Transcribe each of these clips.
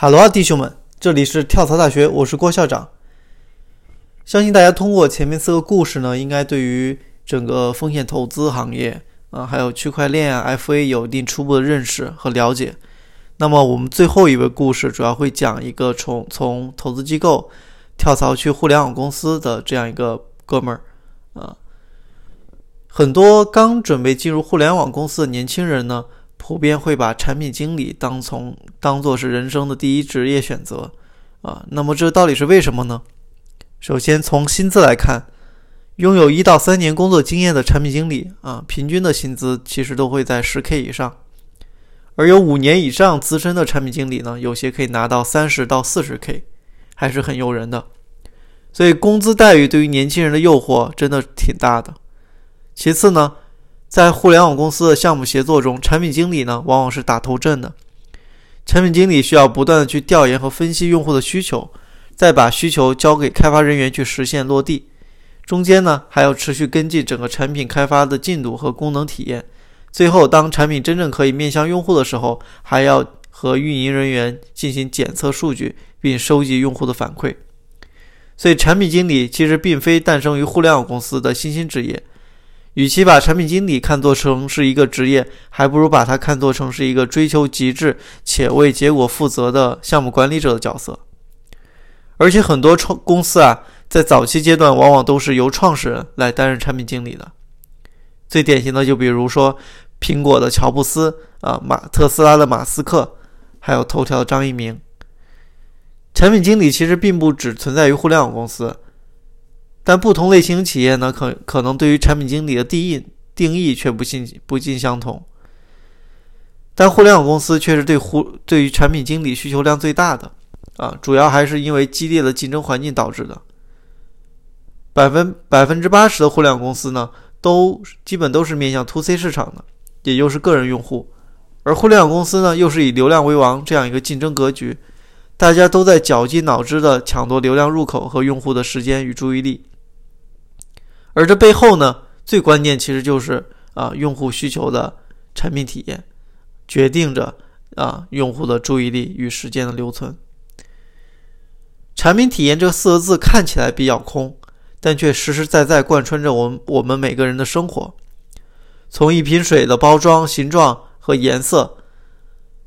哈喽啊，弟兄们，这里是跳槽大学，我是郭校长。相信大家通过前面四个故事呢，应该对于整个风险投资行业啊，还有区块链啊、FA 有一定初步的认识和了解。那么我们最后一位故事主要会讲一个从从投资机构跳槽去互联网公司的这样一个哥们儿啊。很多刚准备进入互联网公司的年轻人呢。普遍会把产品经理当从当做是人生的第一职业选择，啊，那么这到底是为什么呢？首先从薪资来看，拥有一到三年工作经验的产品经理啊，平均的薪资其实都会在十 K 以上，而有五年以上资深的产品经理呢，有些可以拿到三十到四十 K，还是很诱人的。所以工资待遇对于年轻人的诱惑真的挺大的。其次呢？在互联网公司的项目协作中，产品经理呢往往是打头阵的。产品经理需要不断的去调研和分析用户的需求，再把需求交给开发人员去实现落地。中间呢还要持续跟进整个产品开发的进度和功能体验。最后，当产品真正可以面向用户的时候，还要和运营人员进行检测数据，并收集用户的反馈。所以，产品经理其实并非诞生于互联网公司的新兴职业。与其把产品经理看作成是一个职业，还不如把它看作成是一个追求极致且为结果负责的项目管理者的角色。而且很多创公司啊，在早期阶段往往都是由创始人来担任产品经理的。最典型的就比如说苹果的乔布斯啊，马特斯拉的马斯克，还有头条的张一鸣。产品经理其实并不只存在于互联网公司。但不同类型企业呢，可可能对于产品经理的定义定义却不尽不尽相同。但互联网公司却是对互对于产品经理需求量最大的，啊，主要还是因为激烈的竞争环境导致的。百分百分之八十的互联网公司呢，都基本都是面向 to C 市场的，也就是个人用户，而互联网公司呢，又是以流量为王这样一个竞争格局，大家都在绞尽脑汁的抢夺流量入口和用户的时间与注意力。而这背后呢，最关键其实就是啊，用户需求的产品体验，决定着啊用户的注意力与时间的留存。产品体验这四个字看起来比较空，但却实实在在贯穿着我们我们每个人的生活。从一瓶水的包装形状和颜色，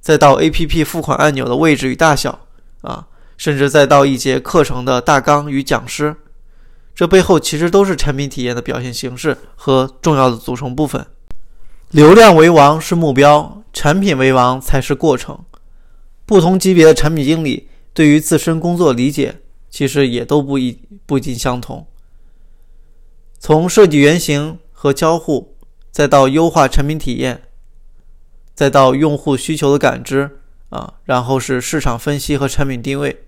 再到 APP 付款按钮的位置与大小，啊，甚至再到一节课程的大纲与讲师。这背后其实都是产品体验的表现形式和重要的组成部分。流量为王是目标，产品为王才是过程。不同级别的产品经理对于自身工作理解其实也都不一不尽相同。从设计原型和交互，再到优化产品体验，再到用户需求的感知啊，然后是市场分析和产品定位，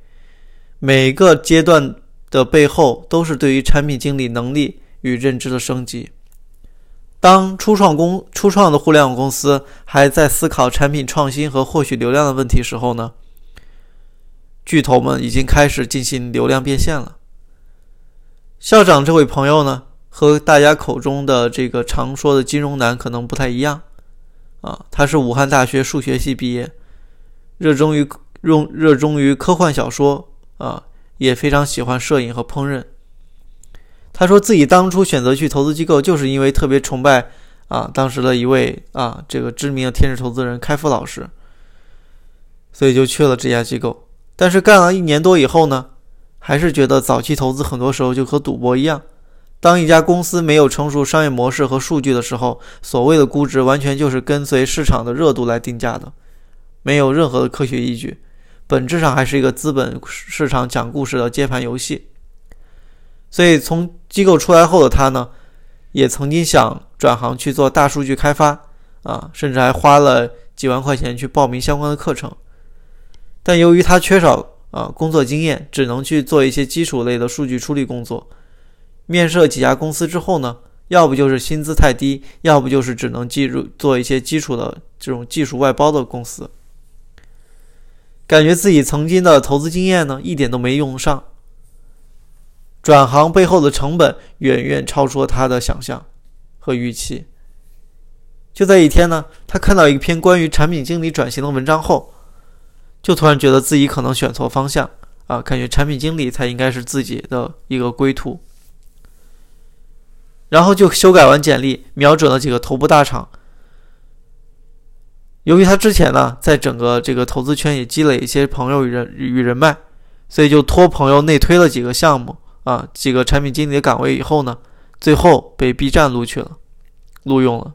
每个阶段。的背后都是对于产品经理能力与认知的升级。当初创公初创的互联网公司还在思考产品创新和获取流量的问题时候呢，巨头们已经开始进行流量变现了。校长这位朋友呢，和大家口中的这个常说的金融男可能不太一样啊，他是武汉大学数学系毕业，热衷于用热衷于科幻小说啊。也非常喜欢摄影和烹饪。他说自己当初选择去投资机构，就是因为特别崇拜啊当时的一位啊这个知名的天使投资人开复老师，所以就去了这家机构。但是干了一年多以后呢，还是觉得早期投资很多时候就和赌博一样。当一家公司没有成熟商业模式和数据的时候，所谓的估值完全就是跟随市场的热度来定价的，没有任何的科学依据。本质上还是一个资本市场讲故事的接盘游戏，所以从机构出来后的他呢，也曾经想转行去做大数据开发啊，甚至还花了几万块钱去报名相关的课程。但由于他缺少啊工作经验，只能去做一些基础类的数据处理工作。面试几家公司之后呢，要不就是薪资太低，要不就是只能记入做一些基础的这种技术外包的公司。感觉自己曾经的投资经验呢，一点都没用上。转行背后的成本远远超出了他的想象和预期。就在一天呢，他看到一篇关于产品经理转型的文章后，就突然觉得自己可能选错方向啊，感觉产品经理才应该是自己的一个归途。然后就修改完简历，瞄准了几个头部大厂。由于他之前呢，在整个这个投资圈也积累一些朋友与人与人脉，所以就托朋友内推了几个项目啊，几个产品经理的岗位以后呢，最后被 B 站录取了，录用了。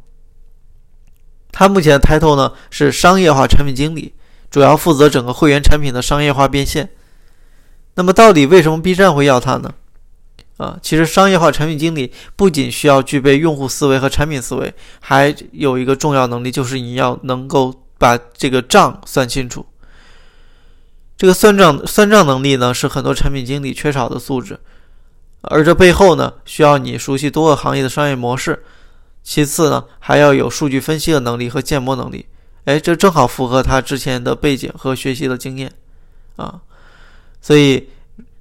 他目前的 title 呢是商业化产品经理，主要负责整个会员产品的商业化变现。那么到底为什么 B 站会要他呢？啊，其实商业化产品经理不仅需要具备用户思维和产品思维，还有一个重要能力，就是你要能够把这个账算清楚。这个算账算账能力呢，是很多产品经理缺少的素质，而这背后呢，需要你熟悉多个行业的商业模式。其次呢，还要有数据分析的能力和建模能力。哎，这正好符合他之前的背景和学习的经验啊，所以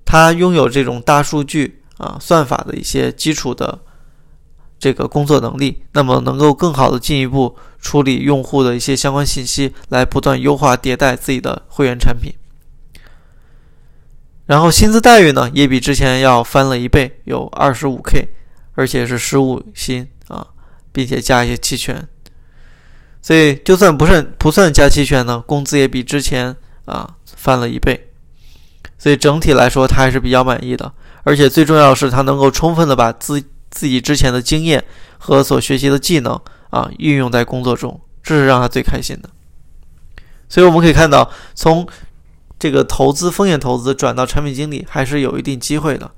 他拥有这种大数据。啊，算法的一些基础的这个工作能力，那么能够更好的进一步处理用户的一些相关信息，来不断优化迭代自己的会员产品。然后薪资待遇呢，也比之前要翻了一倍，有二十五 K，而且是十五薪啊，并且加一些期权。所以就算不算不算加期权呢，工资也比之前啊翻了一倍。所以整体来说，他还是比较满意的。而且最重要的是，他能够充分的把自自己之前的经验和所学习的技能啊运用在工作中，这是让他最开心的。所以我们可以看到，从这个投资风险投资转到产品经理还是有一定机会的。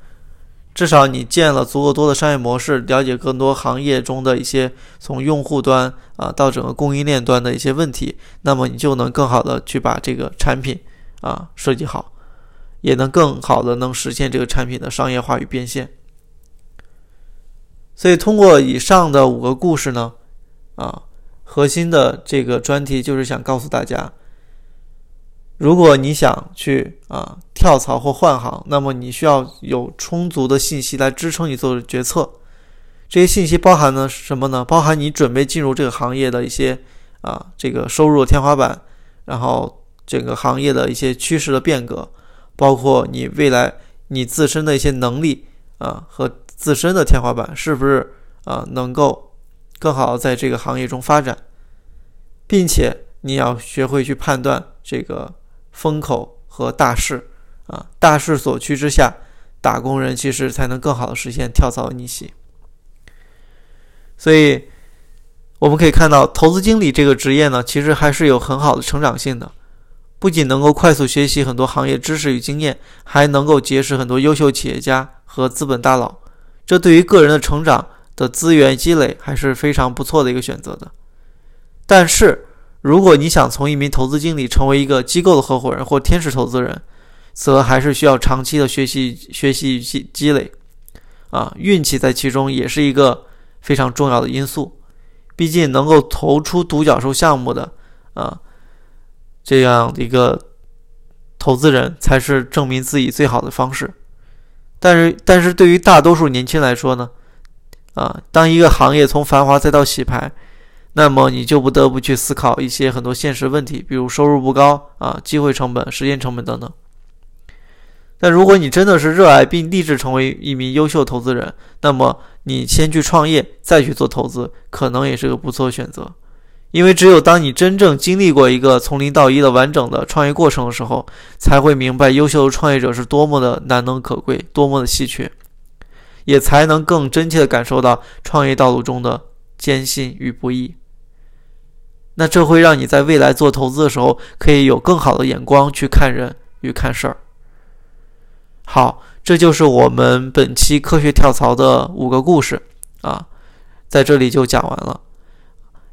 至少你建了足够多的商业模式，了解更多行业中的一些从用户端啊到整个供应链端的一些问题，那么你就能更好的去把这个产品啊设计好。也能更好的能实现这个产品的商业化与变现。所以通过以上的五个故事呢，啊，核心的这个专题就是想告诉大家，如果你想去啊跳槽或换行，那么你需要有充足的信息来支撑你做的决策。这些信息包含呢什么呢？包含你准备进入这个行业的一些啊这个收入天花板，然后整个行业的一些趋势的变革。包括你未来你自身的一些能力啊和自身的天花板是不是啊能够更好的在这个行业中发展，并且你要学会去判断这个风口和大势啊大势所趋之下，打工人其实才能更好的实现跳槽逆袭。所以我们可以看到，投资经理这个职业呢，其实还是有很好的成长性的。不仅能够快速学习很多行业知识与经验，还能够结识很多优秀企业家和资本大佬，这对于个人的成长的资源积累还是非常不错的一个选择的。但是，如果你想从一名投资经理成为一个机构的合伙人或天使投资人，则还是需要长期的学习、学习积积累。啊，运气在其中也是一个非常重要的因素。毕竟，能够投出独角兽项目的啊。这样的一个投资人才是证明自己最好的方式，但是，但是对于大多数年轻来说呢，啊，当一个行业从繁华再到洗牌，那么你就不得不去思考一些很多现实问题，比如收入不高啊、机会成本、时间成本等等。但如果你真的是热爱并立志成为一名优秀投资人，那么你先去创业，再去做投资，可能也是个不错的选择。因为只有当你真正经历过一个从零到一的完整的创业过程的时候，才会明白优秀的创业者是多么的难能可贵，多么的稀缺，也才能更真切的感受到创业道路中的艰辛与不易。那这会让你在未来做投资的时候，可以有更好的眼光去看人与看事儿。好，这就是我们本期科学跳槽的五个故事啊，在这里就讲完了。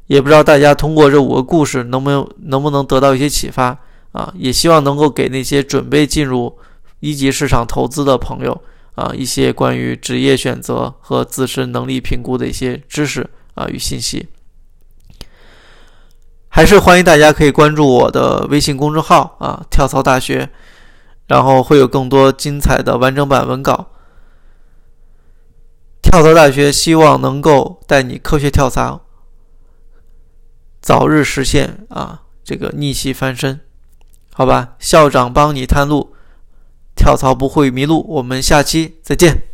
也不知道大家通过这五个故事能不能能不能得到一些启发啊？也希望能够给那些准备进入一级市场投资的朋友啊一些关于职业选择和自身能力评估的一些知识啊与信息。还是欢迎大家可以关注我的微信公众号啊跳槽大学，然后会有更多精彩的完整版文稿。跳槽大学希望能够带你科学跳槽。早日实现啊，这个逆袭翻身。好吧，校长帮你探路，跳槽不会迷路。我们下期再见。